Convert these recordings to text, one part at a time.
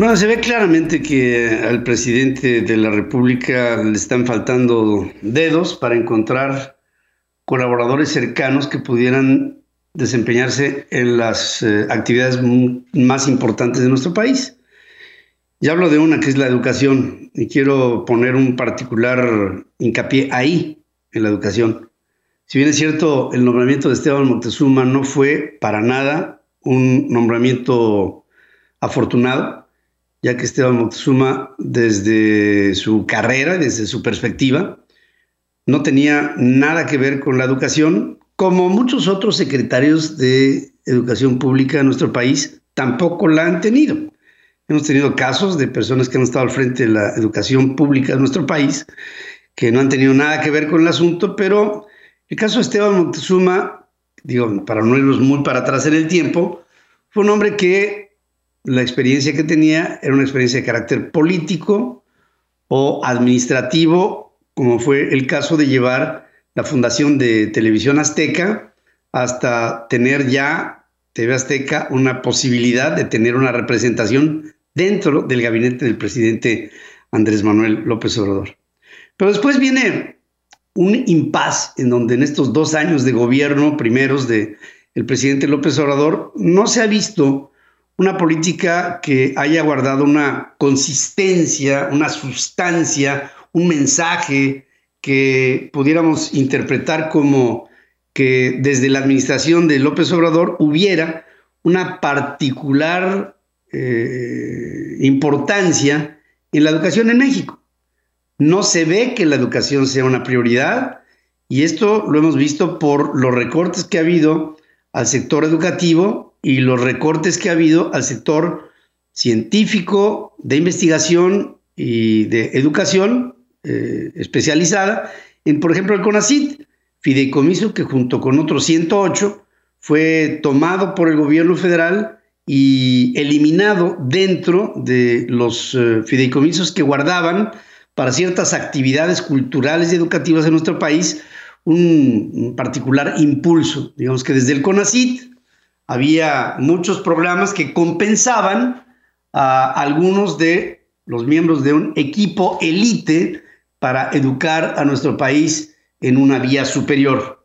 No, se ve claramente que al presidente de la República le están faltando dedos para encontrar colaboradores cercanos que pudieran desempeñarse en las eh, actividades más importantes de nuestro país. Ya hablo de una que es la educación y quiero poner un particular hincapié ahí, en la educación. Si bien es cierto, el nombramiento de Esteban Moctezuma no fue para nada un nombramiento afortunado, ya que Esteban Moctezuma, desde su carrera, desde su perspectiva, no tenía nada que ver con la educación, como muchos otros secretarios de educación pública en nuestro país tampoco la han tenido. Hemos tenido casos de personas que han estado al frente de la educación pública de nuestro país que no han tenido nada que ver con el asunto, pero el caso de Esteban Moctezuma, digo, para no irnos muy para atrás en el tiempo, fue un hombre que la experiencia que tenía era una experiencia de carácter político o administrativo, como fue el caso de llevar la fundación de Televisión Azteca hasta tener ya TV Azteca una posibilidad de tener una representación dentro del gabinete del presidente Andrés Manuel López Obrador. Pero después viene un impas en donde en estos dos años de gobierno primeros de el presidente López Obrador no se ha visto una política que haya guardado una consistencia, una sustancia, un mensaje que pudiéramos interpretar como que desde la administración de López Obrador hubiera una particular eh, importancia en la educación en México. No se ve que la educación sea una prioridad y esto lo hemos visto por los recortes que ha habido al sector educativo y los recortes que ha habido al sector científico, de investigación y de educación eh, especializada en, por ejemplo, el CONACIT, fideicomiso que junto con otros 108 fue tomado por el gobierno federal y eliminado dentro de los eh, fideicomisos que guardaban para ciertas actividades culturales y educativas en nuestro país un, particular impulso. Digamos que desde el CONACIT había muchos programas que compensaban a algunos de los miembros de un equipo elite para educar a nuestro país en una vía superior.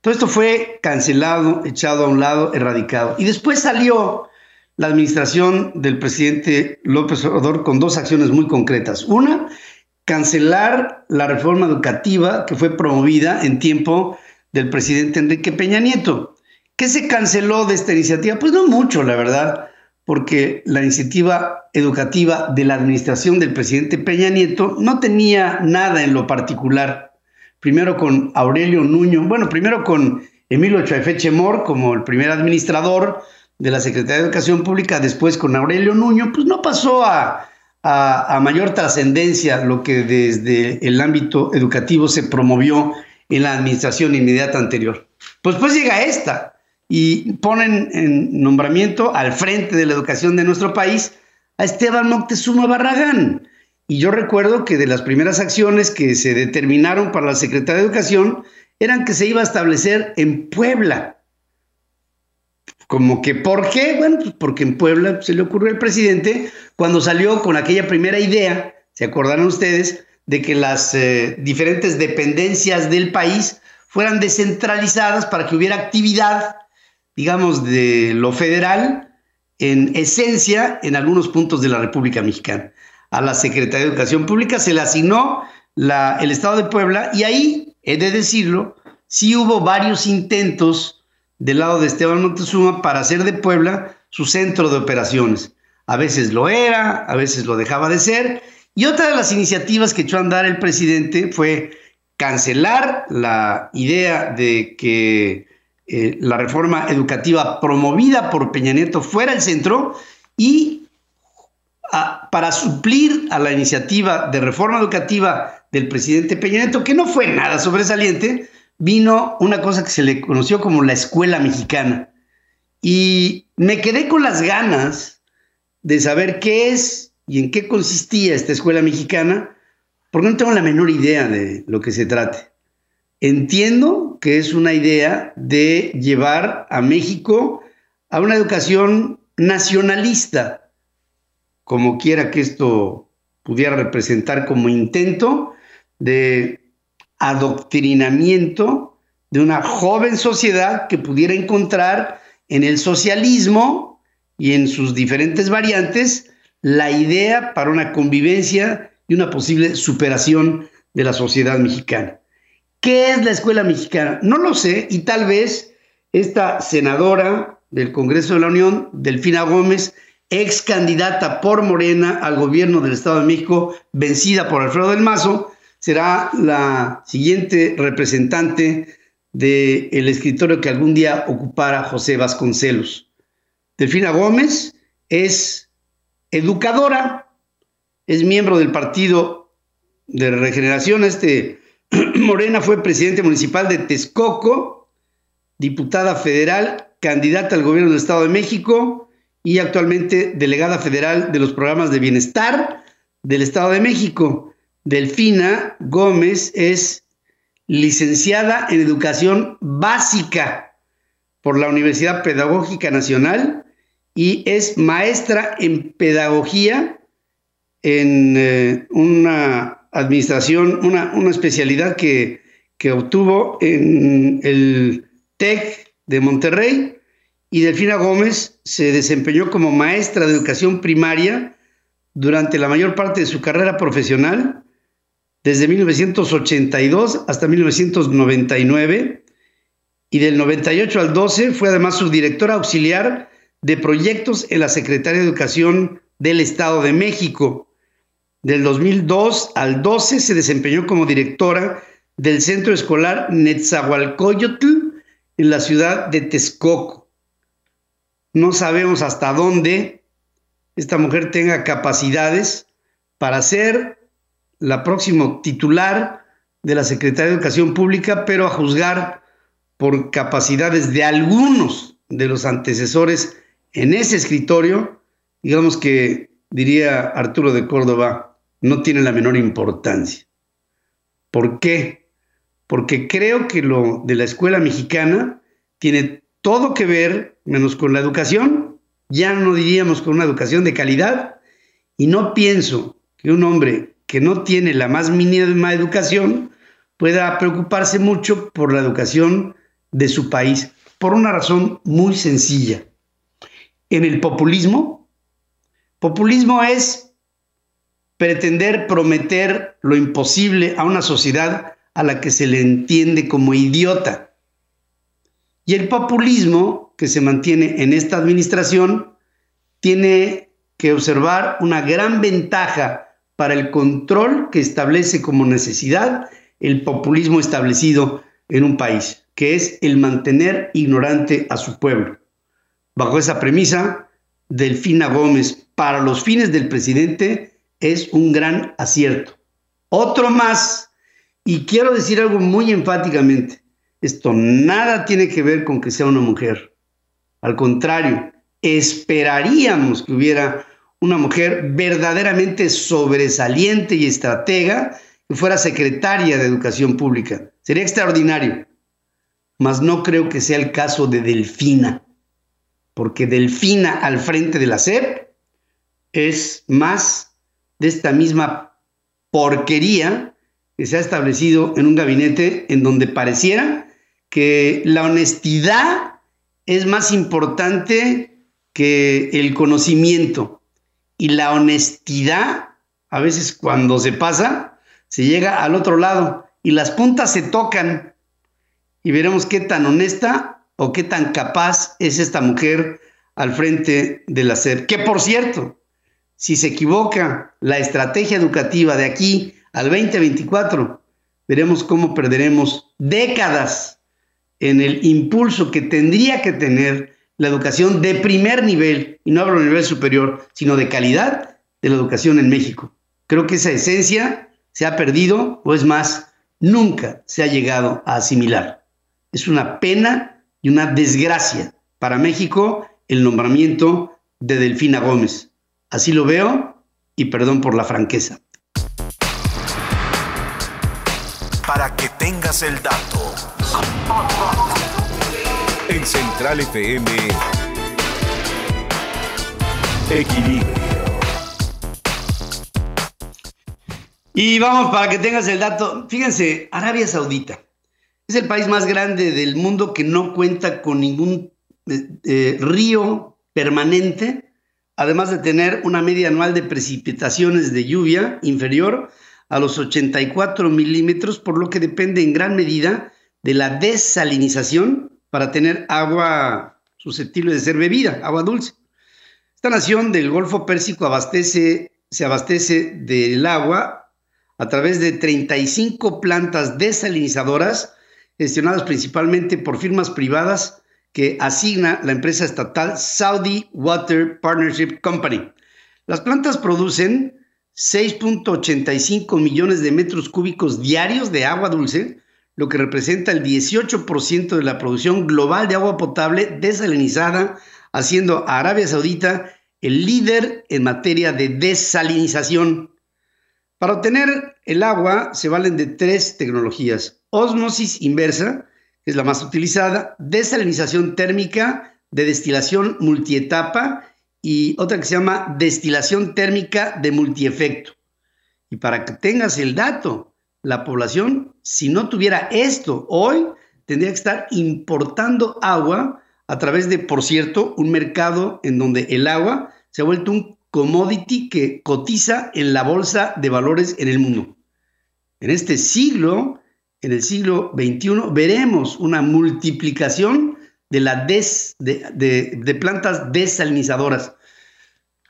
Todo esto fue cancelado, echado a un lado, erradicado. Y después salió la administración del presidente López Obrador con dos acciones muy concretas. Una, cancelar la reforma educativa que fue promovida en tiempo del presidente Enrique Peña Nieto. ¿Qué se canceló de esta iniciativa? Pues no mucho, la verdad, porque la iniciativa educativa de la administración del presidente Peña Nieto no tenía nada en lo particular. Primero con Aurelio Nuño, bueno, primero con Emilio Chaifeche Mor como el primer administrador de la Secretaría de Educación Pública, después con Aurelio Nuño, pues no pasó a, a, mayor trascendencia lo que desde el ámbito educativo se promovió en la administración inmediata anterior. Pues pues llega esta y ponen en nombramiento al frente de la educación de nuestro país a Esteban Moctezuma Barragán. Y yo recuerdo que de las primeras acciones que se determinaron para la Secretaría de Educación eran que se iba a establecer en Puebla como que, ¿por qué? Bueno, pues porque en Puebla se le ocurrió al presidente cuando salió con aquella primera idea, ¿se acordaron ustedes? De que las eh, diferentes dependencias del país fueran descentralizadas para que hubiera actividad, digamos, de lo federal en esencia en algunos puntos de la República Mexicana. A la Secretaría de Educación Pública se le asignó la, el Estado de Puebla y ahí, he de decirlo, sí hubo varios intentos del lado de Esteban Montezuma para hacer de Puebla su centro de operaciones. A veces lo era, a veces lo dejaba de ser. Y otra de las iniciativas que echó a andar el presidente fue cancelar la idea de que eh, la reforma educativa promovida por Peña Nieto fuera el centro y para suplir a la iniciativa de reforma educativa del presidente Peña Nieto, que no fue nada sobresaliente, vino una cosa que se le conoció como la escuela mexicana. Y me quedé con las ganas de saber qué es y en qué consistía esta escuela mexicana, porque no tengo la menor idea de lo que se trate. Entiendo que es una idea de llevar a México a una educación nacionalista, como quiera que esto pudiera representar como intento de adoctrinamiento de una joven sociedad que pudiera encontrar en el socialismo y en sus diferentes variantes la idea para una convivencia y una posible superación de la sociedad mexicana. ¿Qué es la escuela mexicana? No lo sé y tal vez esta senadora del Congreso de la Unión, Delfina Gómez, ex candidata por Morena al gobierno del Estado de México, vencida por Alfredo del Mazo, será la siguiente representante del escritorio que algún día ocupara José Vasconcelos. Delfina Gómez es educadora, es miembro del Partido de Regeneración. Este Morena fue presidente municipal de Texcoco, diputada federal, candidata al gobierno del Estado de México y actualmente delegada federal de los programas de bienestar del Estado de México. Delfina Gómez es licenciada en Educación Básica por la Universidad Pedagógica Nacional y es maestra en Pedagogía en eh, una administración, una, especialidad que, que obtuvo en el TEC de Monterrey y Delfina Gómez se desempeñó como maestra de educación primaria durante la mayor parte de su carrera profesional desde 1982 hasta 1999 y del 98 al 12 fue además subdirectora auxiliar de proyectos en la Secretaría de Educación del Estado de México. Del 2002 al 12 se desempeñó como directora del Centro Escolar Netzahualcoyotl en la ciudad de Texcoco. No sabemos hasta dónde esta mujer tenga capacidades para ser la próxima titular de la Secretaría de Educación Pública, pero a juzgar por capacidades de algunos de los antecesores en ese escritorio, digamos que diría Arturo de Córdoba, no tiene la menor importancia. ¿Por qué? Porque creo que lo de la escuela mexicana tiene todo que ver, menos con la educación, ya no diríamos con una educación de calidad, y no pienso que un hombre que no tiene la más mínima educación pueda preocuparse mucho por la educación de su país, por una razón muy sencilla. En el populismo, populismo es pretender prometer lo imposible a una sociedad a la que se le entiende como idiota. Y el populismo que se mantiene en esta administración tiene que observar una gran ventaja para el control que establece como necesidad el populismo establecido en un país, que es el mantener ignorante a su pueblo. Bajo esa premisa, Delfina Gómez, para los fines del presidente, es un gran acierto. Otro más, y quiero decir algo muy enfáticamente, esto nada tiene que ver con que sea una mujer. Al contrario, esperaríamos que hubiera una mujer verdaderamente sobresaliente y estratega que fuera secretaria de Educación Pública. Sería extraordinario. Mas no creo que sea el caso de Delfina, porque Delfina al frente de la SEP es más de esta misma porquería que se ha establecido en un gabinete en donde pareciera que la honestidad es más importante que el conocimiento y la honestidad, a veces cuando se pasa, se llega al otro lado y las puntas se tocan y veremos qué tan honesta o qué tan capaz es esta mujer al frente de la SEP. Que por cierto, si se equivoca la estrategia educativa de aquí al 2024, veremos cómo perderemos décadas en el impulso que tendría que tener la educación de primer nivel, y no hablo de nivel superior, sino de calidad de la educación en México. Creo que esa esencia se ha perdido, o es más, nunca se ha llegado a asimilar. Es una pena y una desgracia para México el nombramiento de Delfina Gómez. Así lo veo y perdón por la franqueza. Para que tengas el dato. En Central FM, Equilibrio. Y vamos, para que tengas el dato, fíjense, Arabia Saudita es el país más grande del mundo que no cuenta con ningún eh, eh, río permanente, además de tener una media anual de precipitaciones de lluvia inferior a los 84 milímetros, por lo que depende en gran medida de la desalinización para tener agua susceptible de ser bebida, agua dulce. Esta nación del Golfo Pérsico se abastece del agua a través de 35 plantas desalinizadoras gestionadas principalmente por firmas privadas que asigna la empresa estatal Saudi Water Partnership Company. Las plantas producen 6.85 millones de metros cúbicos diarios de agua dulce, lo que representa el 18% de la producción global de agua potable desalinizada, haciendo a Arabia Saudita el líder en materia de desalinización. Para obtener el agua se valen de tres tecnologías. Osmosis inversa, es la más utilizada, desalinización térmica de destilación multietapa y otra que se llama destilación térmica de multiefecto. Y para que tengas el dato, la población, si no tuviera esto hoy, tendría que estar importando agua a través de, por cierto, un mercado en donde el agua se ha vuelto un commodity que cotiza en la bolsa de valores en el mundo. En este siglo, en el siglo XXI, veremos una multiplicación de, la des, de, plantas desalinizadoras.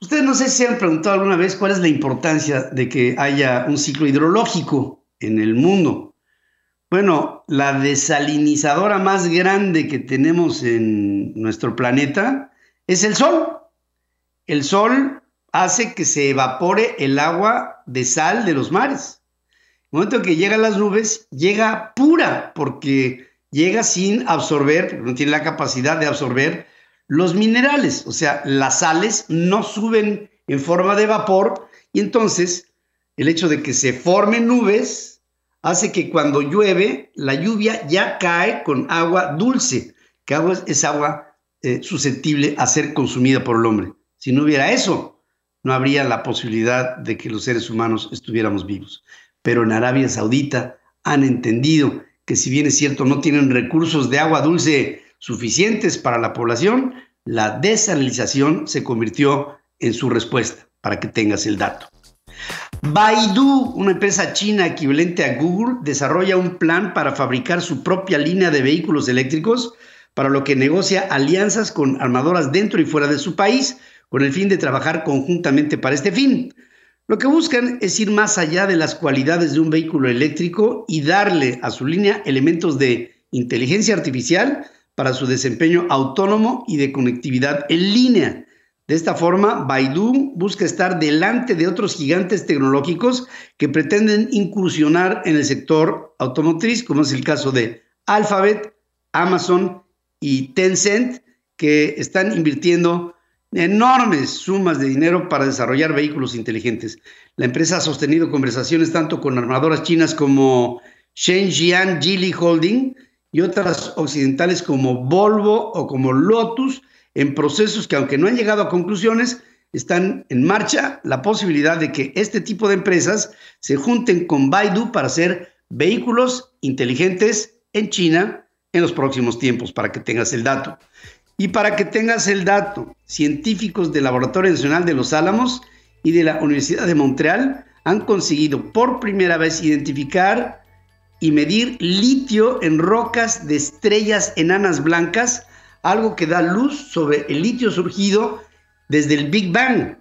Ustedes no sé si han preguntado alguna vez cuál es la importancia de que haya un ciclo hidrológico en el mundo. Bueno, la desalinizadora más grande que tenemos en nuestro planeta es el Sol. El Sol hace que se evapore el agua de sal de los mares. Momento en que llega las nubes, llega pura, porque llega sin absorber, no tiene la capacidad de absorber los minerales. O sea, las sales no suben en forma de vapor y entonces el hecho de que se formen nubes hace que cuando llueve, la lluvia ya cae con agua dulce, que agua es, agua eh, susceptible a ser consumida por el hombre. Si no hubiera eso, no habría la posibilidad de que los seres humanos estuviéramos vivos. Pero en Arabia Saudita han entendido que si bien es cierto no tienen recursos de agua dulce suficientes para la población, la desalinización se convirtió en su respuesta, para que tengas el dato. Baidu, una empresa china equivalente a Google, desarrolla un plan para fabricar su propia línea de vehículos eléctricos, para lo que negocia alianzas con armadoras dentro y fuera de su país con el fin de trabajar conjuntamente para este fin. Lo que buscan es ir más allá de las cualidades de un vehículo eléctrico y darle a su línea elementos de inteligencia artificial para su desempeño autónomo y de conectividad en línea. De esta forma, Baidu busca estar delante de otros gigantes tecnológicos que pretenden incursionar en el sector automotriz, como es el caso de Alphabet, Amazon y Tencent, que están invirtiendo enormes sumas de dinero para desarrollar vehículos inteligentes. La empresa ha sostenido conversaciones tanto con armadoras chinas como Shenzhen Geely Holding y otras occidentales como Volvo o como Lotus en procesos que aunque no han llegado a conclusiones, están en marcha la posibilidad de que este tipo de empresas se junten con Baidu para hacer vehículos inteligentes en China en los próximos tiempos, para que tengas el dato. Y para que tengas el dato, científicos del Laboratorio Nacional de los Álamos y de la Universidad de Montreal han conseguido por primera vez identificar y medir litio en rocas de estrellas enanas blancas, algo que da luz sobre el litio surgido desde el Big Bang.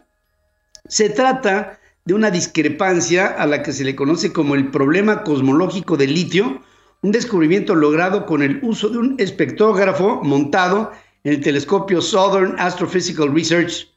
Se trata de una discrepancia a la que se le conoce como el problema cosmológico del litio, un descubrimiento logrado con el uso de un espectrógrafo montado el telescopio Southern Astrophysical Research.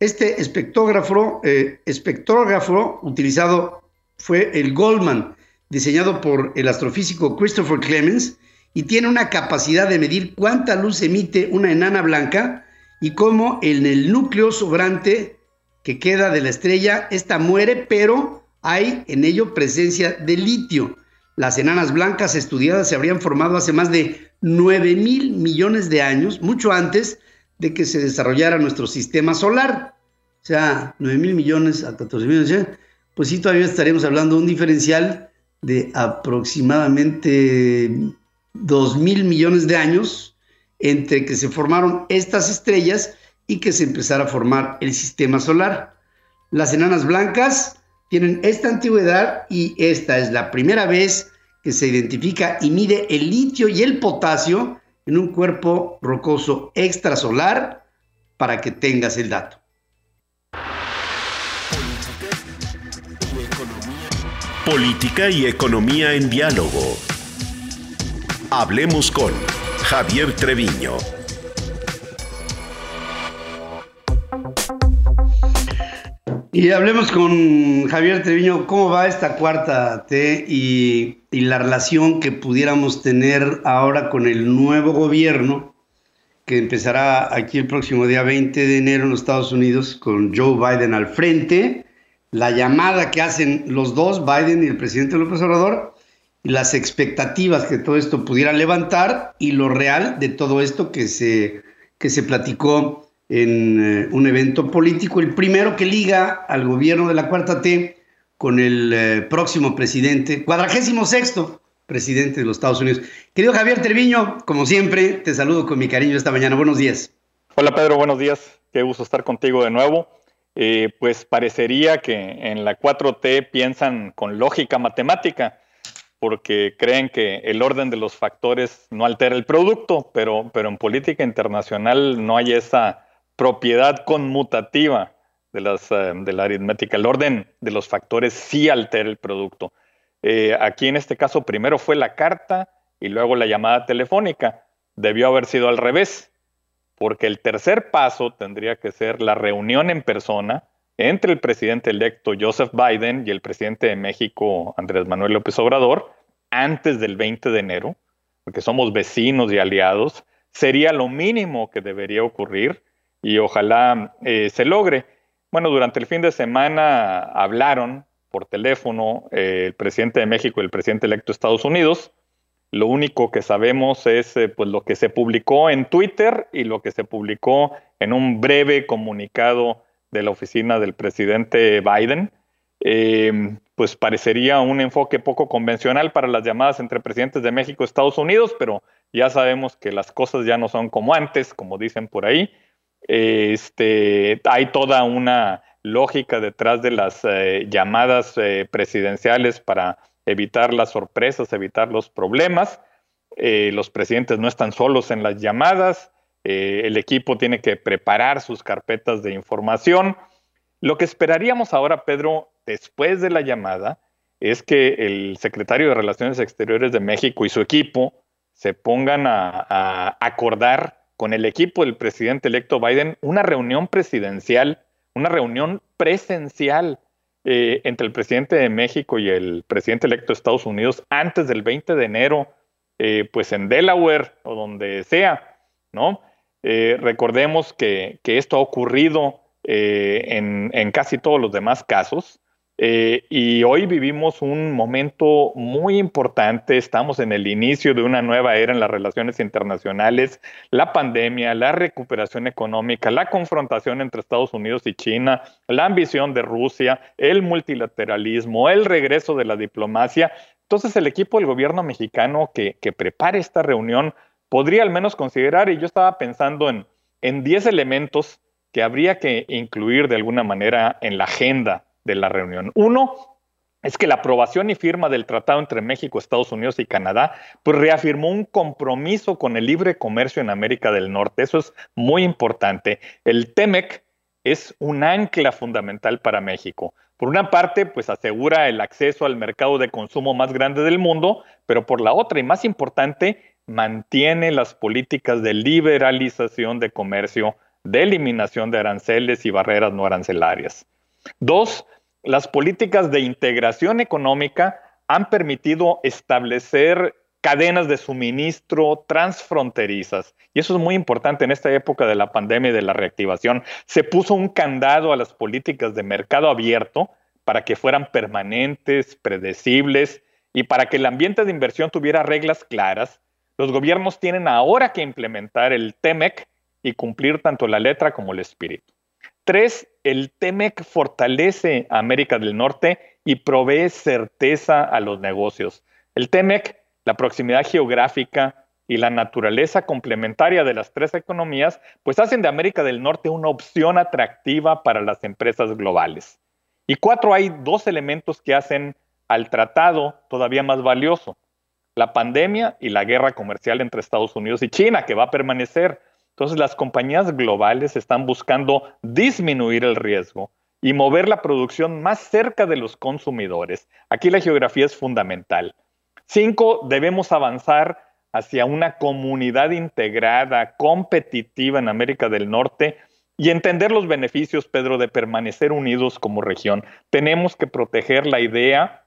Este espectrógrafo, eh, espectrógrafo utilizado fue el Goldman, diseñado por el astrofísico Christopher Clemens, y tiene una capacidad de medir cuánta luz emite una enana blanca y cómo en el núcleo sobrante que queda de la estrella, esta muere, pero hay en ello presencia de litio. Las enanas blancas estudiadas se habrían formado hace más de 9 mil millones de años, mucho antes de que se desarrollara nuestro sistema solar. O sea, 9 mil millones a 14 mil millones, pues sí, todavía estaremos hablando de un diferencial de aproximadamente 2 mil millones de años entre que se formaron estas estrellas y que se empezara a formar el sistema solar. Las enanas blancas tienen esta antigüedad y esta es la primera vez que se identifica y mide el litio y el potasio en un cuerpo rocoso extrasolar para que tengas el dato. Política y economía en diálogo. Hablemos con Javier Treviño. Y hablemos con Javier Treviño, ¿cómo va esta cuarta T y, la relación que pudiéramos tener ahora con el nuevo gobierno que empezará aquí el próximo día 20 de enero en los Estados Unidos con Joe Biden al frente, la llamada que hacen los dos, Biden y el presidente López Obrador, y las expectativas que todo esto pudiera levantar y lo real de todo esto que se, que se platicó en eh, un evento político, el primero que liga al gobierno de la Cuarta T con el eh, próximo presidente, cuadragésimo sexto presidente de los Estados Unidos. Querido Javier Treviño, como siempre, te saludo con mi cariño esta mañana. Buenos días. Hola Pedro, buenos días. Qué gusto estar contigo de nuevo. Eh, pues parecería que en la 4T piensan con lógica matemática, porque creen que el orden de los factores no altera el producto, pero, pero en política internacional no hay esa propiedad conmutativa de, las, eh, de la aritmética. El orden de los factores sí altera el producto. Eh, aquí en este caso primero fue la carta y luego la llamada telefónica. Debió haber sido al revés, porque el tercer paso tendría que ser la reunión en persona entre el presidente electo Joseph Biden y el presidente de México Andrés Manuel López Obrador antes del 20 de enero, porque somos vecinos y aliados, sería lo mínimo que debería ocurrir y ojalá eh, se logre. Bueno, durante el fin de semana hablaron por teléfono eh, el presidente de México y el presidente electo de Estados Unidos. Lo único que sabemos es eh, pues, lo que se publicó en Twitter y lo que se publicó en un breve comunicado de la oficina del presidente Biden. pues parecería un enfoque poco convencional para las llamadas entre presidentes de México y Estados Unidos, pero ya sabemos que las cosas ya no son como antes, como dicen por ahí este, hay toda una lógica detrás de las eh, llamadas eh, presidenciales para evitar las sorpresas, evitar los problemas. Eh, los presidentes no están solos en las llamadas, el equipo tiene que preparar sus carpetas de información. Lo que esperaríamos ahora, Pedro, después de la llamada, es que el secretario de Relaciones Exteriores de México y su equipo se pongan a acordar con el equipo del presidente electo Biden una reunión presidencial, una reunión presencial eh, entre el presidente de México y el presidente electo de Estados Unidos antes del 20 de enero, eh, pues en Delaware o donde sea, ¿no? Eh, recordemos que, esto ha ocurrido en, en, casi todos los demás casos. Eh, y hoy vivimos un momento muy importante, estamos en el inicio de una nueva era en las relaciones internacionales, la pandemia, la recuperación económica, la confrontación entre Estados Unidos y China, la ambición de Rusia, el multilateralismo, el regreso de la diplomacia. Entonces el equipo del gobierno mexicano que, prepare esta reunión podría al menos considerar, y yo estaba pensando en, en 10 elementos que habría que incluir de alguna manera en la agenda de la reunión. Uno es que la aprobación y firma del tratado entre México, Estados Unidos y Canadá, pues reafirmó un compromiso con el libre comercio en América del Norte. Eso es muy importante. El TEMEC es un ancla fundamental para México. Por una parte, pues asegura el acceso al mercado de consumo más grande del mundo, pero por la otra y más importante, mantiene las políticas de liberalización de comercio, de eliminación de aranceles y barreras no arancelarias. Dos, las políticas de integración económica han permitido establecer cadenas de suministro transfronterizas. Y eso es muy importante en esta época de la pandemia y de la reactivación. Se puso un candado a las políticas de mercado abierto para que fueran permanentes, predecibles y para que el ambiente de inversión tuviera reglas claras. Los gobiernos tienen ahora que implementar el TEMEC y cumplir tanto la letra como el espíritu. Tres, el TEMEC fortalece a América del Norte y provee certeza a los negocios. El TEMEC, la proximidad geográfica y la naturaleza complementaria de las tres economías, pues hacen de América del Norte una opción atractiva para las empresas globales. Y cuatro, hay dos elementos que hacen al tratado todavía más valioso. La pandemia y la guerra comercial entre Estados Unidos y China, que va a permanecer. Entonces las compañías globales están buscando disminuir el riesgo y mover la producción más cerca de los consumidores. Aquí la geografía es fundamental. Cinco, debemos avanzar hacia una comunidad integrada, competitiva en América del Norte y entender los beneficios, Pedro, de permanecer unidos como región. Tenemos que proteger la idea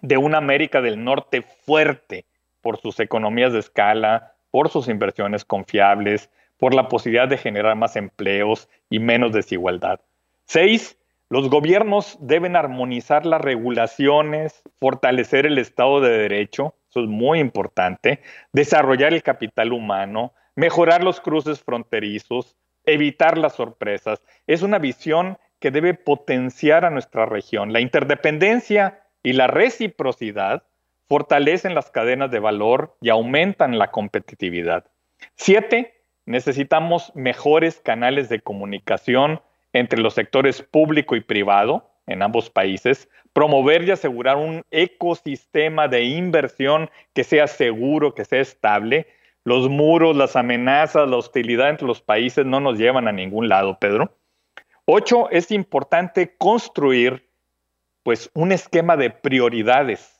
de una América del Norte fuerte por sus economías de escala, por sus inversiones confiables, por la posibilidad de generar más empleos y menos desigualdad. Seis, los gobiernos deben armonizar las regulaciones, fortalecer el Estado de Derecho, eso es muy importante, desarrollar el capital humano, mejorar los cruces fronterizos, evitar las sorpresas. Es una visión que debe potenciar a nuestra región. La interdependencia y la reciprocidad fortalecen las cadenas de valor y aumentan la competitividad. Siete, necesitamos mejores canales de comunicación entre los sectores público y privado en ambos países, promover y asegurar un ecosistema de inversión que sea seguro, que sea estable. Los muros, las amenazas, la hostilidad entre los países no nos llevan a ningún lado, Pedro. Ocho, es importante construir pues un esquema de prioridades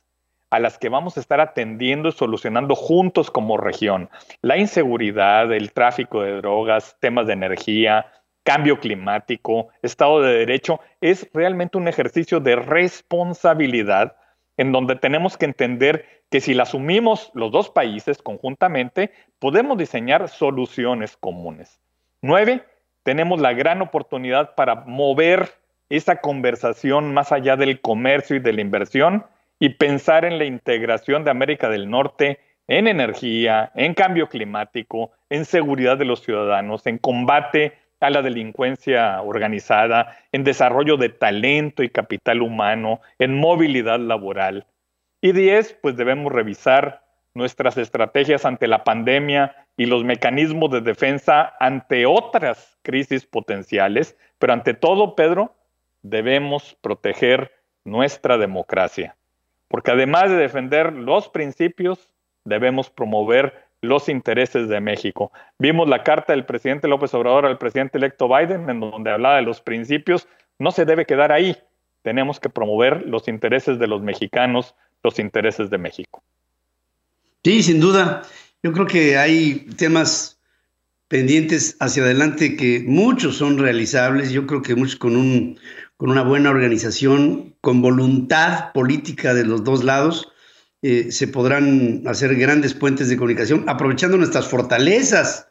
a las que vamos a estar atendiendo y solucionando juntos como región. La inseguridad, el tráfico de drogas, temas de energía, cambio climático, Estado de Derecho, es realmente un ejercicio de responsabilidad en donde tenemos que entender que si la asumimos los dos países conjuntamente, podemos diseñar soluciones comunes. Nueve, tenemos la gran oportunidad para mover esa conversación más allá del comercio y de la inversión y pensar en la integración de América del Norte en energía, en cambio climático, en seguridad de los ciudadanos, en combate a la delincuencia organizada, en desarrollo de talento y capital humano, en movilidad laboral. Y diez, pues debemos revisar nuestras estrategias ante la pandemia y los mecanismos de defensa ante otras crisis potenciales, pero ante todo, Pedro, debemos proteger nuestra democracia, porque además de defender los principios, debemos promover los intereses de México. Vimos la carta del presidente López Obrador al presidente electo Biden, en donde hablaba de los principios. No se debe quedar ahí. Tenemos que promover los intereses de los mexicanos, los intereses de México. Sí, sin duda. Yo creo que hay temas pendientes hacia adelante que muchos son realizables. Yo creo que muchos con, un, con una buena organización, con voluntad política de los dos lados eh, se podrán hacer grandes puentes de comunicación, aprovechando nuestras fortalezas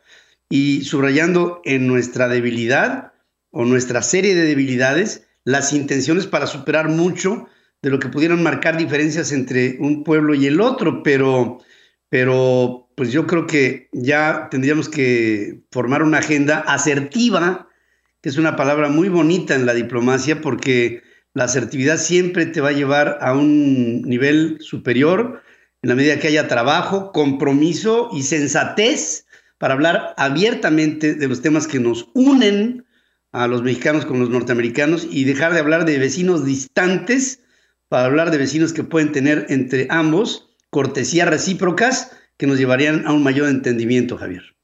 y subrayando en nuestra debilidad o nuestra serie de debilidades las intenciones para superar mucho de lo que pudieran marcar diferencias entre un pueblo y el otro, pero, pero pues yo creo que ya tendríamos que formar una agenda asertiva, que es una palabra muy bonita en la diplomacia, porque la asertividad siempre te va a llevar a un nivel superior en la medida que haya trabajo, compromiso y sensatez para hablar abiertamente de los temas que nos unen a los mexicanos con los norteamericanos y dejar de hablar de vecinos distantes para hablar de vecinos que pueden tener entre ambos cortesías recíprocas que nos llevarían a un mayor entendimiento, Javier.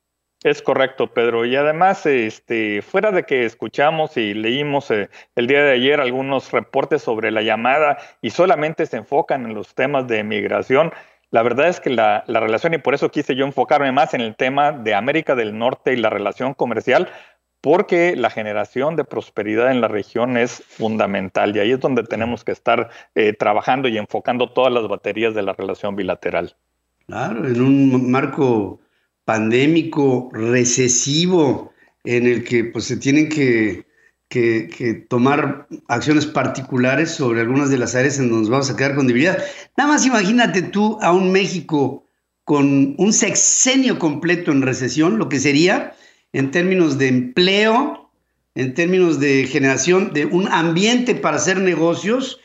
Es correcto, Pedro. Y además, este, fuera de que escuchamos y leímos eh, el día de ayer algunos reportes sobre la llamada y solamente se enfocan en los temas de migración, la verdad es que la, la, relación, y por eso quise yo enfocarme más en el tema de América del Norte y la relación comercial, porque la generación de prosperidad en la región es fundamental y ahí es donde tenemos que estar eh, trabajando y enfocando todas las baterías de la relación bilateral. Claro, en un marco pandémico, recesivo, en el que pues, se tienen que, tomar acciones particulares sobre algunas de las áreas en donde nos vamos a quedar con debilidad. Nada más imagínate tú a un México con un sexenio completo en recesión, lo que sería en términos de empleo, en términos de generación de un ambiente para hacer negocios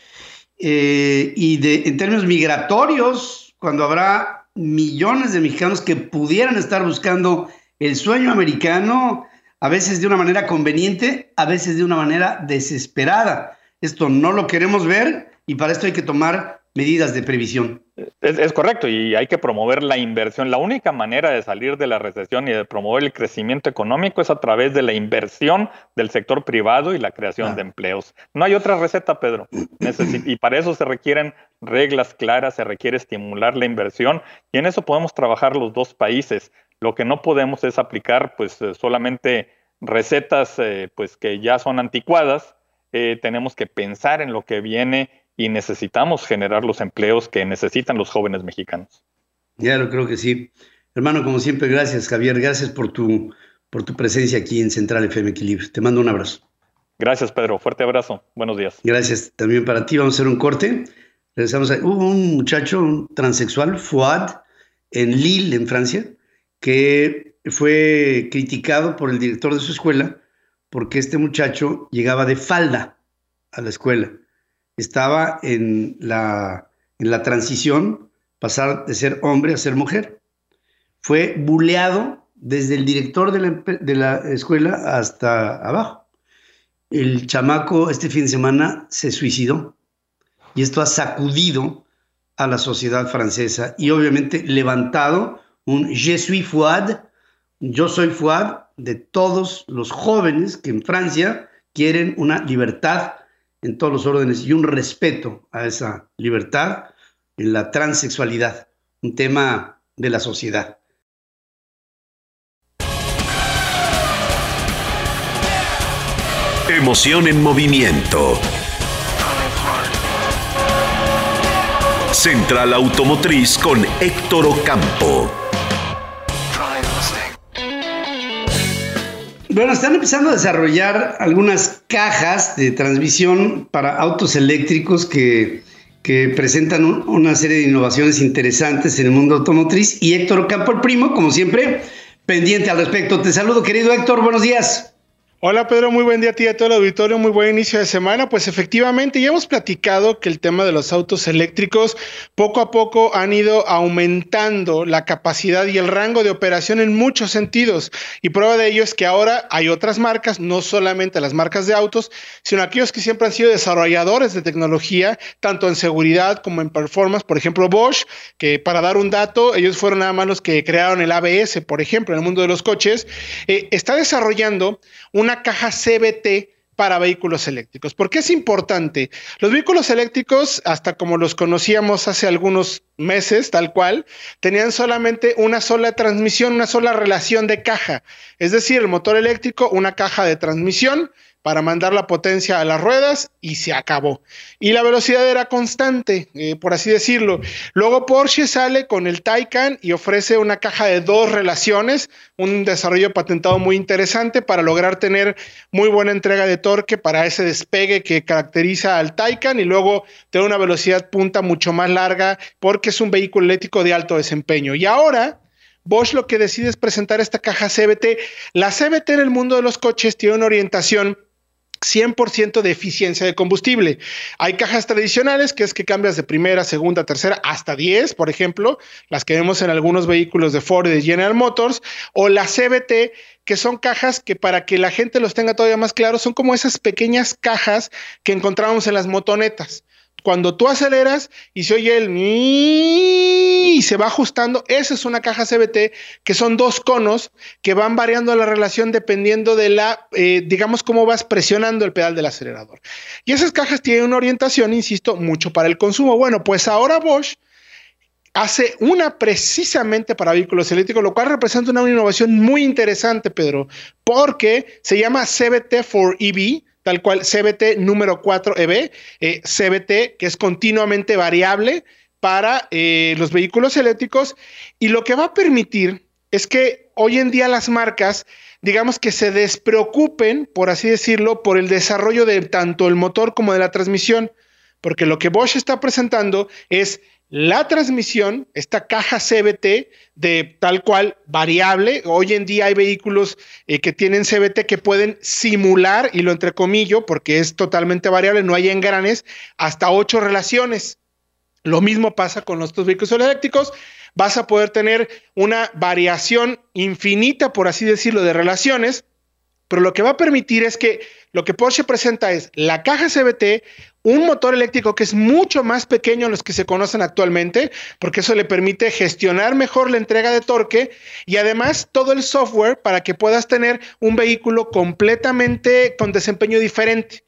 eh, y de, en términos migratorios, cuando habrá millones de mexicanos que pudieran estar buscando el sueño americano, a veces de una manera conveniente, a veces de una manera desesperada. Esto no lo queremos ver y para esto hay que tomar medidas de previsión. Es, correcto y hay que promover la inversión. La única manera de salir de la recesión y de promover el crecimiento económico es a través de la inversión del sector privado y la creación de empleos. No hay otra receta, Pedro. y para eso se requieren reglas claras, se requiere estimular la inversión y en eso podemos trabajar los dos países. Lo que no podemos es aplicar pues eh, solamente recetas eh, pues que ya son anticuadas. Eh, tenemos que pensar en lo que viene y necesitamos generar los empleos que necesitan los jóvenes mexicanos. Ya lo creo que sí. Hermano, como siempre, gracias, Javier. Gracias por tu, por tu presencia aquí en Central FM Equilibrio. Te mando un abrazo. Gracias, Pedro. Fuerte abrazo. Buenos días. Gracias también para ti. Vamos a hacer un corte. Regresamos a... Hubo un muchacho un transexual, Fouad, en Lille, en Francia, que fue criticado por el director de su escuela porque este muchacho llegaba de falda a la escuela estaba en la, en la transición, pasar de ser hombre a ser mujer. Fue buleado desde el director de la, de la escuela hasta abajo. El chamaco este fin de semana se suicidó y esto ha sacudido a la sociedad francesa y obviamente levantado un Je suis Fouad, yo soy Fouad de todos los jóvenes que en Francia quieren una libertad en todos los órdenes y un respeto a esa libertad en la transexualidad, un tema de la sociedad. Emoción en movimiento. Central Automotriz con Héctor Ocampo. Bueno, están empezando a desarrollar algunas cajas de transmisión para autos eléctricos que, presentan una serie de innovaciones interesantes en el mundo automotriz. Y Héctor Ocampo, el primo, como siempre, pendiente al respecto. Te saludo, querido Héctor, buenos días. Hola Pedro, muy buen día a ti y a todo el auditorio, muy buen inicio de semana. Pues efectivamente ya hemos platicado que el tema de los autos eléctricos poco a poco han ido aumentando la capacidad y el rango de operación en muchos sentidos. Y prueba de ello es que ahora hay otras marcas, no solamente las marcas de autos, sino aquellos que siempre han sido desarrolladores de tecnología, tanto en seguridad como en performance. Por ejemplo, Bosch, que para dar un dato, ellos fueron nada más los que crearon el ABS, por ejemplo, en el mundo de los coches, eh, está desarrollando una una caja CBT para vehículos eléctricos. ¿Por qué es importante? Los vehículos eléctricos, hasta como los conocíamos hace algunos meses, tal cual, tenían solamente una sola transmisión, una sola relación de caja. Es decir, el motor eléctrico, una caja de transmisión, para mandar la potencia a las ruedas y se acabó. Y la velocidad era constante, eh, por así decirlo. Luego Porsche sale con el Taycan y ofrece una caja de dos relaciones, un desarrollo patentado muy interesante para lograr tener muy buena entrega de torque para ese despegue que caracteriza al Taycan y luego tener una velocidad punta mucho más larga porque es un vehículo eléctrico de alto desempeño. Y ahora... Bosch lo que decide es presentar esta caja CBT. La CBT en el mundo de los coches tiene una orientación 100% de eficiencia de combustible. Hay cajas tradicionales, que es que cambias de primera, segunda, tercera, hasta 10, por ejemplo, las que vemos en algunos vehículos de Ford y de General Motors, o la CBT, que son cajas que para que la gente los tenga todavía más claro, son como esas pequeñas cajas que encontramos en las motonetas cuando tú aceleras y se oye el y se va ajustando, esa es una caja CBT que son dos conos que van variando la relación dependiendo de la, eh, digamos, cómo vas presionando el pedal del acelerador. Y esas cajas tienen una orientación, insisto, mucho para el consumo. Bueno, pues ahora Bosch hace una precisamente para vehículos eléctricos, lo cual representa una innovación muy interesante, Pedro, porque se llama CBT for EV tal cual CBT número 4 EB, eh, CBT que es continuamente variable para eh, los vehículos eléctricos y lo que va a permitir es que hoy en día las marcas, digamos que se despreocupen, por así decirlo, por el desarrollo de tanto el motor como de la transmisión, porque lo que Bosch está presentando es la transmisión, esta caja CBT de tal cual variable. Hoy en día hay vehículos eh, que tienen CBT que pueden simular, y lo entrecomillo porque es totalmente variable, no hay engranes, hasta ocho relaciones. Lo mismo pasa con los vehículos eléctricos. Vas a poder tener una variación infinita, por así decirlo, de relaciones, pero lo que va a permitir es que lo que Porsche presenta es la caja CBT, un motor eléctrico que es mucho más pequeño a los que se conocen actualmente, porque eso le permite gestionar mejor la entrega de torque y además todo el software para que puedas tener un vehículo completamente con desempeño diferente.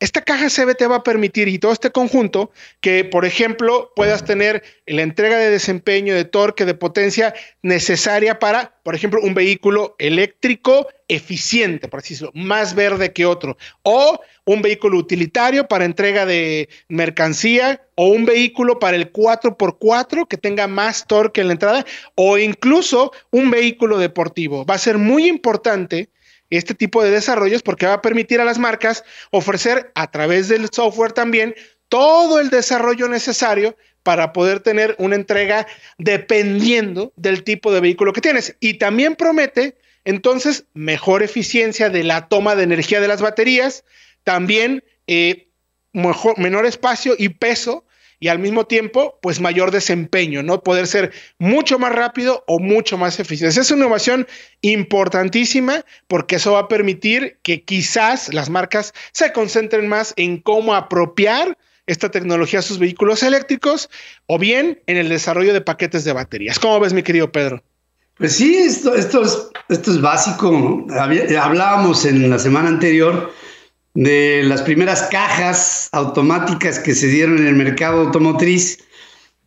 Esta caja CBT va a permitir y todo este conjunto que, por ejemplo, puedas tener la entrega de desempeño, de torque, de potencia necesaria para, por ejemplo, un vehículo eléctrico eficiente, por decirlo, más verde que otro, o un vehículo utilitario para entrega de mercancía, o un vehículo para el 4x4 que tenga más torque en la entrada, o incluso un vehículo deportivo. Va a ser muy importante este tipo de desarrollos porque va a permitir a las marcas ofrecer a través del software también todo el desarrollo necesario para poder tener una entrega dependiendo del tipo de vehículo que tienes. Y también promete entonces mejor eficiencia de la toma de energía de las baterías, también eh, mejor, menor espacio y peso y al mismo tiempo, pues mayor desempeño, ¿no? Poder ser mucho más rápido o mucho más eficiente. Es una innovación importantísima porque eso va a permitir que quizás las marcas se concentren más en cómo apropiar esta tecnología a sus vehículos eléctricos o bien en el desarrollo de paquetes de baterías. ¿Cómo ves, mi querido Pedro? Pues sí, esto, esto, es, esto es básico. hablábamos en la semana anterior de las primeras cajas automáticas que se dieron en el mercado automotriz,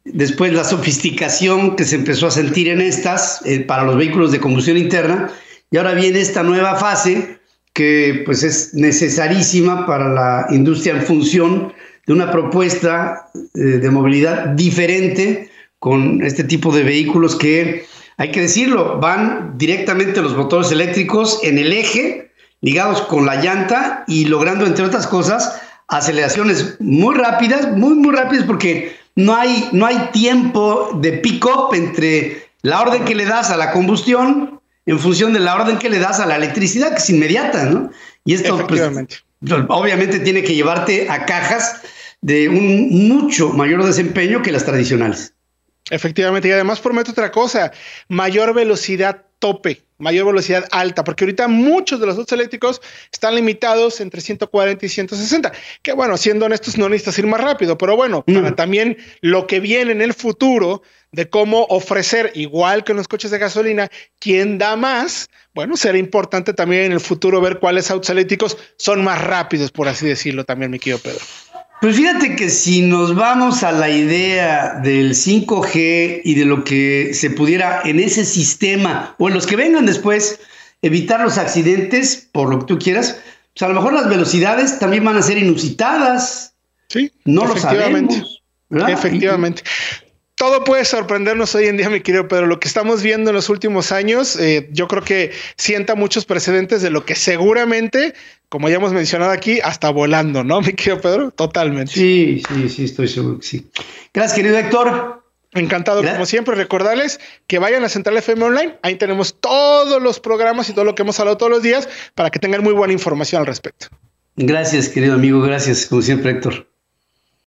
después la sofisticación que se empezó a sentir en estas eh, para los vehículos de combustión interna, y ahora viene esta nueva fase que pues es necesarísima para la industria en función de una propuesta eh, de movilidad diferente con este tipo de vehículos que, hay que decirlo, van directamente los motores eléctricos en el eje ligados con la llanta y logrando, entre otras cosas, aceleraciones muy rápidas, muy, muy rápidas, porque no hay, no hay tiempo de pick-up entre la orden que le das a la combustión en función de la orden que le das a la electricidad, que es inmediata, ¿no? Y esto, pues, obviamente, tiene que llevarte a cajas de un mucho mayor desempeño que las tradicionales. Efectivamente, y además prometo otra cosa, mayor velocidad tope, mayor velocidad alta, porque ahorita muchos de los autos eléctricos están limitados entre 140 y 160, que bueno, siendo honestos no necesitas ir más rápido, pero bueno, para también lo que viene en el futuro de cómo ofrecer, igual que en los coches de gasolina, quién da más, bueno, será importante también en el futuro ver cuáles autos eléctricos son más rápidos, por así decirlo también, mi querido Pedro. Pues fíjate que si nos vamos a la idea del 5G y de lo que se pudiera en ese sistema o en los que vengan después evitar los accidentes, por lo que tú quieras, pues a lo mejor las velocidades también van a ser inusitadas. Sí, no lo sabemos. Efectivamente todo puede sorprendernos hoy en día, mi querido Pedro. Lo que estamos viendo en los últimos años, eh, yo creo que sienta muchos precedentes de lo que seguramente, como ya hemos mencionado aquí, hasta volando, ¿no, mi querido Pedro? Totalmente. Sí, sí, sí, estoy seguro que sí. Gracias, querido Héctor. Encantado, como siempre, recordarles que vayan a Central FM Online. Ahí tenemos todos los programas y todo lo que hemos hablado todos los días para que tengan muy buena información al respecto. Gracias, querido amigo. Gracias, como siempre, Héctor.